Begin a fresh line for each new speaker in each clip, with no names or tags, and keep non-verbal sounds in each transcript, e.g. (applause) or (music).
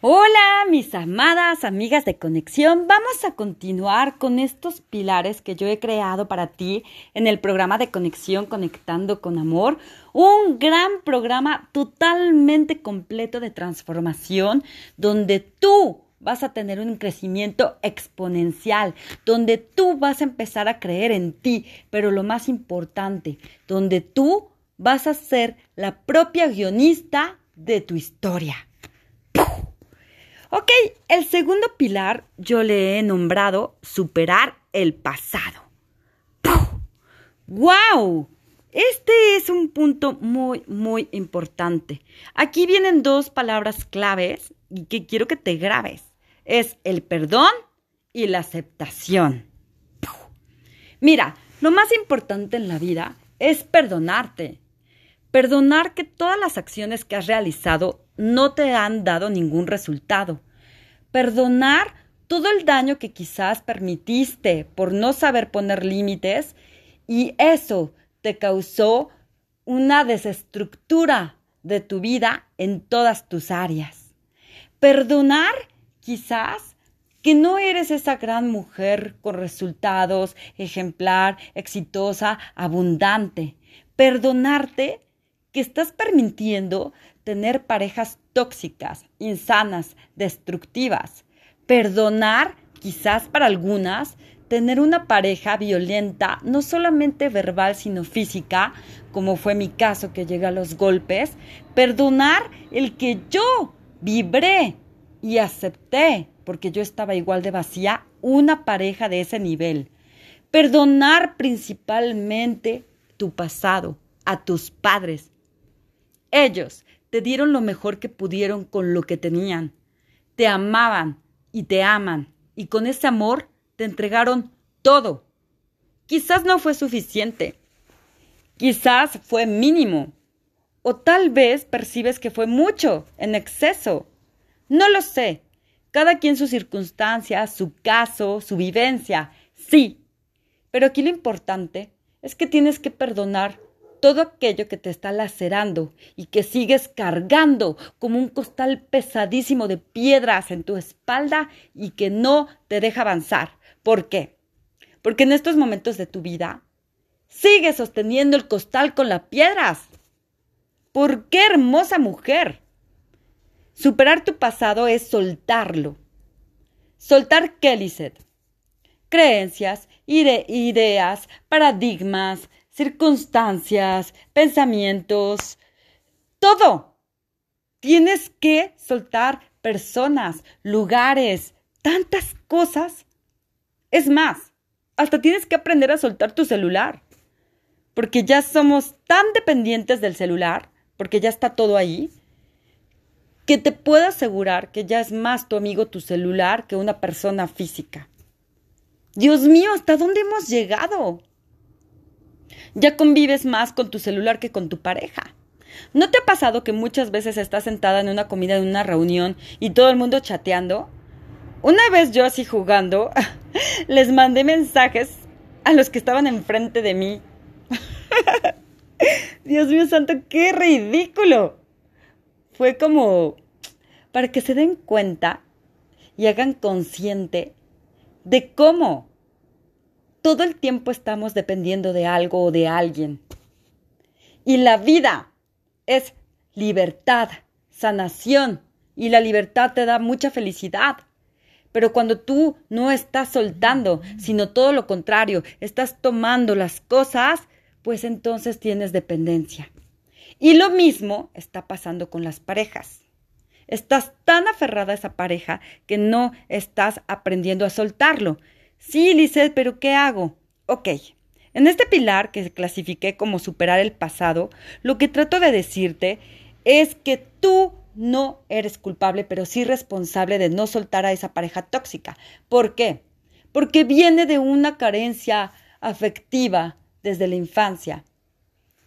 Hola, mis amadas amigas de conexión. Vamos a continuar con estos pilares que yo he creado para ti en el programa de conexión Conectando con Amor. Un gran programa totalmente completo de transformación donde tú vas a tener un crecimiento exponencial, donde tú vas a empezar a creer en ti, pero lo más importante, donde tú vas a ser la propia guionista de tu historia. Ok, el segundo pilar yo le he nombrado superar el pasado. ¡Wow! Este es un punto muy, muy importante. Aquí vienen dos palabras claves y que quiero que te grabes. Es el perdón y la aceptación. Mira, lo más importante en la vida es perdonarte. Perdonar que todas las acciones que has realizado no te han dado ningún resultado. Perdonar todo el daño que quizás permitiste por no saber poner límites y eso te causó una desestructura de tu vida en todas tus áreas. Perdonar quizás que no eres esa gran mujer con resultados, ejemplar, exitosa, abundante. Perdonarte que estás permitiendo tener parejas tóxicas, insanas, destructivas. Perdonar, quizás para algunas, tener una pareja violenta, no solamente verbal, sino física, como fue mi caso que llega a los golpes. Perdonar el que yo vibré y acepté, porque yo estaba igual de vacía, una pareja de ese nivel. Perdonar principalmente tu pasado, a tus padres. Ellos te dieron lo mejor que pudieron con lo que tenían. Te amaban y te aman, y con ese amor te entregaron todo. Quizás no fue suficiente, quizás fue mínimo, o tal vez percibes que fue mucho, en exceso. No lo sé. Cada quien sus circunstancias, su caso, su vivencia, sí. Pero aquí lo importante es que tienes que perdonar todo aquello que te está lacerando y que sigues cargando como un costal pesadísimo de piedras en tu espalda y que no te deja avanzar. ¿Por qué? Porque en estos momentos de tu vida sigues sosteniendo el costal con las piedras. ¿Por qué hermosa mujer? Superar tu pasado es soltarlo. ¿Soltar qué, Lizeth? Creencias, ideas, paradigmas, circunstancias, pensamientos, todo. Tienes que soltar personas, lugares, tantas cosas. Es más, hasta tienes que aprender a soltar tu celular, porque ya somos tan dependientes del celular, porque ya está todo ahí, que te puedo asegurar que ya es más tu amigo tu celular que una persona física. Dios mío, ¿hasta dónde hemos llegado? Ya convives más con tu celular que con tu pareja. ¿No te ha pasado que muchas veces estás sentada en una comida, en una reunión y todo el mundo chateando? Una vez yo así jugando, (laughs) les mandé mensajes a los que estaban enfrente de mí. (laughs) Dios mío santo, qué ridículo. Fue como para que se den cuenta y hagan consciente de cómo todo el tiempo estamos dependiendo de algo o de alguien. Y la vida es libertad, sanación, y la libertad te da mucha felicidad. Pero cuando tú no estás soltando, sino todo lo contrario, estás tomando las cosas, pues entonces tienes dependencia. Y lo mismo está pasando con las parejas. Estás tan aferrada a esa pareja que no estás aprendiendo a soltarlo. Sí, Lizeth, pero ¿qué hago? Ok. En este pilar que clasifiqué como superar el pasado, lo que trato de decirte es que tú no eres culpable, pero sí responsable de no soltar a esa pareja tóxica. ¿Por qué? Porque viene de una carencia afectiva desde la infancia.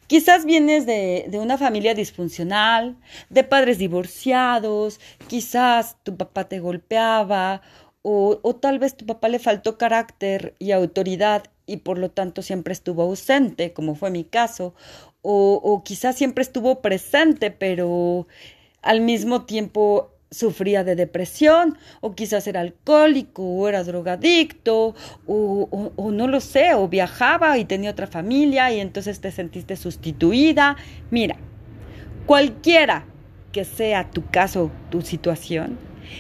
Quizás vienes de, una familia disfuncional, de padres divorciados, quizás tu papá te golpeaba o, tal vez tu papá le faltó carácter y autoridad y por lo tanto siempre estuvo ausente, como fue mi caso, o, o quizás siempre estuvo presente, pero al mismo tiempo sufría de depresión, o quizás era alcohólico, o era drogadicto, o, o, no lo sé, o viajaba y tenía otra familia y entonces te sentiste sustituida. Mira, cualquiera que sea tu caso, tu situación,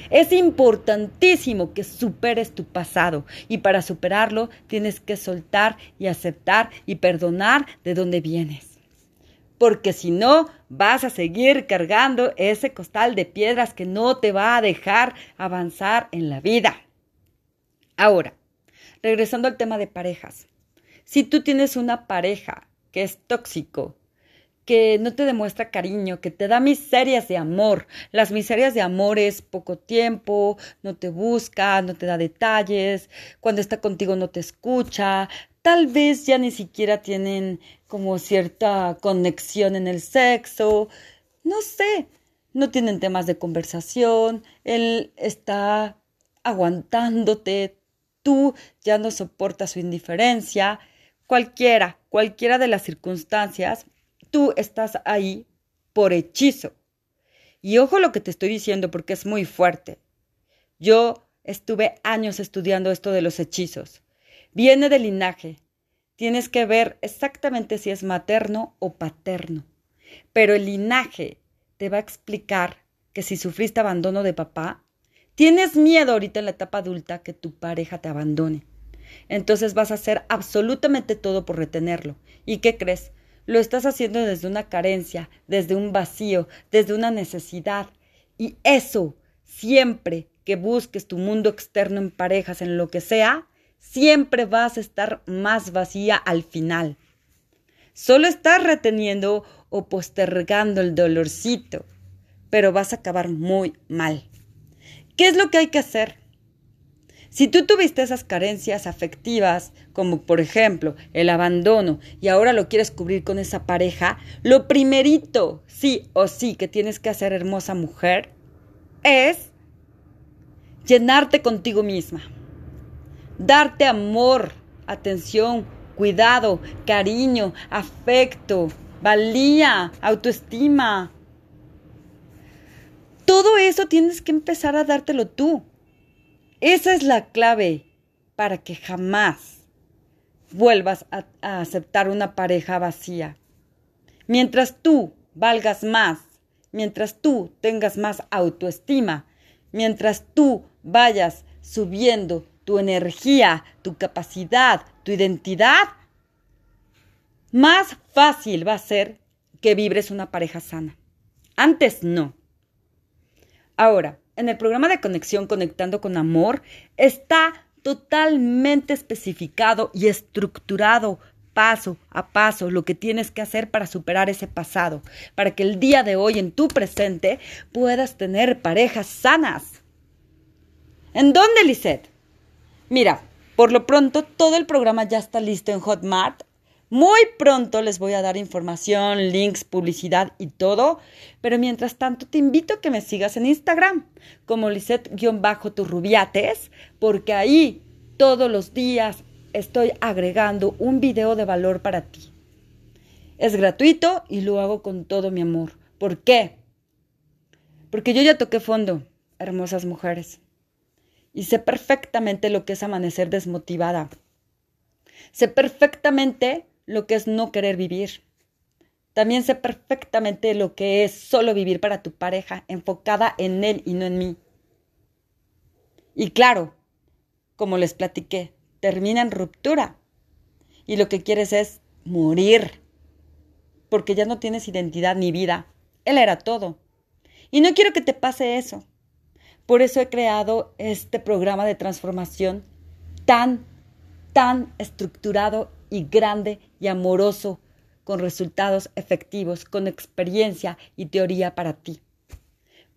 es importantísimo que superes tu pasado y para superarlo tienes que soltar y aceptar y perdonar de dónde vienes. Porque si no, vas a seguir cargando ese costal de piedras que no te va a dejar avanzar en la vida. Ahora, regresando al tema de parejas. Si tú tienes una pareja que es tóxico, que no te demuestra cariño, que te da miserias de amor. Las miserias de amor es poco tiempo, no te busca, no te da detalles, cuando está contigo no te escucha, tal vez ya ni siquiera tienen como cierta conexión en el sexo, no sé, no tienen temas de conversación, él está aguantándote, tú ya no soportas su indiferencia, cualquiera, cualquiera de las circunstancias tú estás ahí por hechizo. Y ojo lo que te estoy diciendo porque es muy fuerte. Yo estuve años estudiando esto de los hechizos. Viene del linaje. Tienes que ver exactamente si es materno o paterno. Pero el linaje te va a explicar que si sufriste abandono de papá, tienes miedo ahorita en la etapa adulta que tu pareja te abandone. Entonces vas a hacer absolutamente todo por retenerlo. ¿Y qué crees? Lo estás haciendo desde una carencia, desde un vacío, desde una necesidad. Y eso, siempre que busques tu mundo externo en parejas, en lo que sea, siempre vas a estar más vacía al final. Solo estás reteniendo o postergando el dolorcito, pero vas a acabar muy mal. ¿Qué es lo que hay que hacer? Si tú tuviste esas carencias afectivas, como por ejemplo el abandono, y ahora lo quieres cubrir con esa pareja, lo primerito, sí o sí, que tienes que hacer, hermosa mujer, es llenarte contigo misma, darte amor, atención, cuidado, cariño, afecto, valía, autoestima. Todo eso tienes que empezar a dártelo tú. Esa es la clave para que jamás vuelvas a, aceptar una pareja vacía. Mientras tú valgas más, mientras tú tengas más autoestima, mientras tú vayas subiendo tu energía, tu capacidad, tu identidad, más fácil va a ser que vibres una pareja sana. Antes no. Ahora, en el programa de conexión Conectando con Amor está totalmente especificado y estructurado paso a paso lo que tienes que hacer para superar ese pasado, para que el día de hoy en tu presente puedas tener parejas sanas. ¿En dónde, Lisette? Mira, por lo pronto todo el programa ya está listo en Hotmart muy pronto les voy a dar información, links, publicidad y todo, pero mientras tanto te invito a que me sigas en Instagram como Lisette-Turrubiates, porque ahí todos los días estoy agregando un video de valor para ti. Es gratuito y lo hago con todo mi amor. ¿Por qué? Porque yo ya toqué fondo, hermosas mujeres, y sé perfectamente lo que es amanecer desmotivada. Sé perfectamente lo que es no querer vivir. También sé perfectamente lo que es solo vivir para tu pareja, enfocada en él y no en mí. Y claro, como les platiqué, termina en ruptura. Y lo que quieres es morir. Porque ya no tienes identidad ni vida. Él era todo. Y no quiero que te pase eso. Por eso he creado este programa de transformación tan, tan estructurado y grande y amoroso, con resultados efectivos, con experiencia y teoría para ti.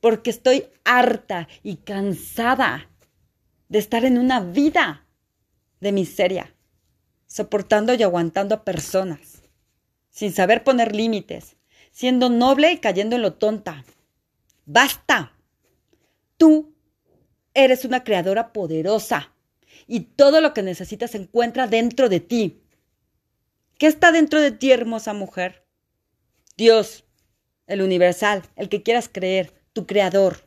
Porque estoy harta y cansada de estar en una vida de miseria, soportando y aguantando a personas, sin saber poner límites, siendo noble y cayendo en lo tonta. ¡Basta! Tú eres una creadora poderosa y todo lo que necesitas se encuentra dentro de ti. ¿Qué está dentro de ti, hermosa mujer? Dios, el universal, el que quieras creer, tu creador.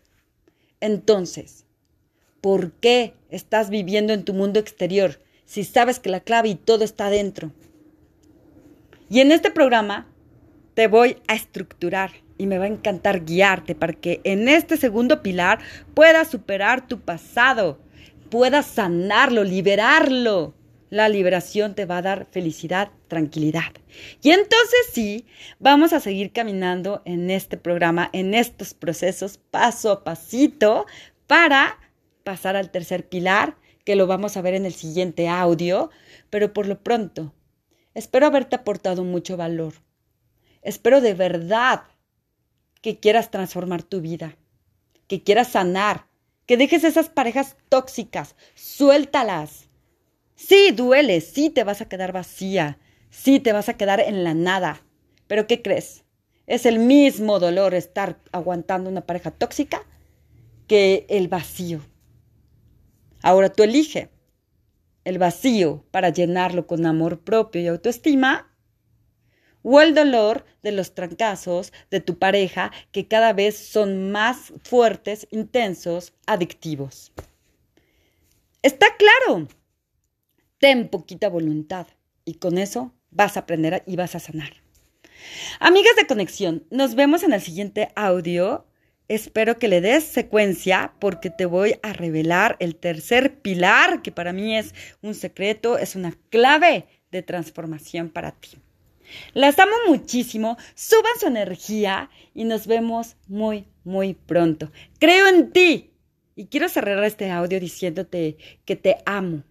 Entonces, ¿por qué estás viviendo en tu mundo exterior si sabes que la clave y todo está dentro? Y en este programa te voy a estructurar y me va a encantar guiarte para que en este segundo pilar puedas superar tu pasado, puedas sanarlo, liberarlo. La liberación te va a dar felicidad, tranquilidad. Y entonces sí, vamos a seguir caminando en este programa, en estos procesos, paso a pasito, para pasar al tercer pilar, que lo vamos a ver en el siguiente audio, pero por lo pronto, espero haberte aportado mucho valor. Espero de verdad que quieras transformar tu vida, que quieras sanar, que dejes esas parejas tóxicas, suéltalas. Sí, duele, sí te vas a quedar vacía, sí te vas a quedar en la nada. Pero ¿qué crees? Es el mismo dolor estar aguantando una pareja tóxica que el vacío. Ahora tú elige el vacío para llenarlo con amor propio y autoestima o el dolor de los trancazos de tu pareja que cada vez son más fuertes, intensos, adictivos. Está claro. Ten poquita voluntad y con eso vas a aprender y vas a sanar. Amigas de conexión, nos vemos en el siguiente audio. Espero que le des secuencia porque te voy a revelar el tercer pilar que para mí es un secreto, es una clave de transformación para ti. Las amo muchísimo, suban su energía y nos vemos muy, muy pronto. Creo en ti. Y quiero cerrar este audio diciéndote que te amo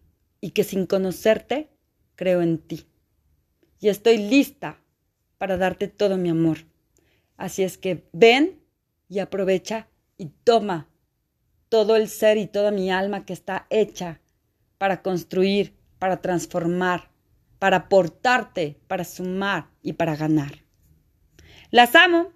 y que sin conocerte, creo en ti. Y estoy lista para darte todo mi amor. Así es que ven y aprovecha y toma todo el ser y toda mi alma que está hecha para construir, para transformar, para aportarte, para sumar y para ganar. Las amo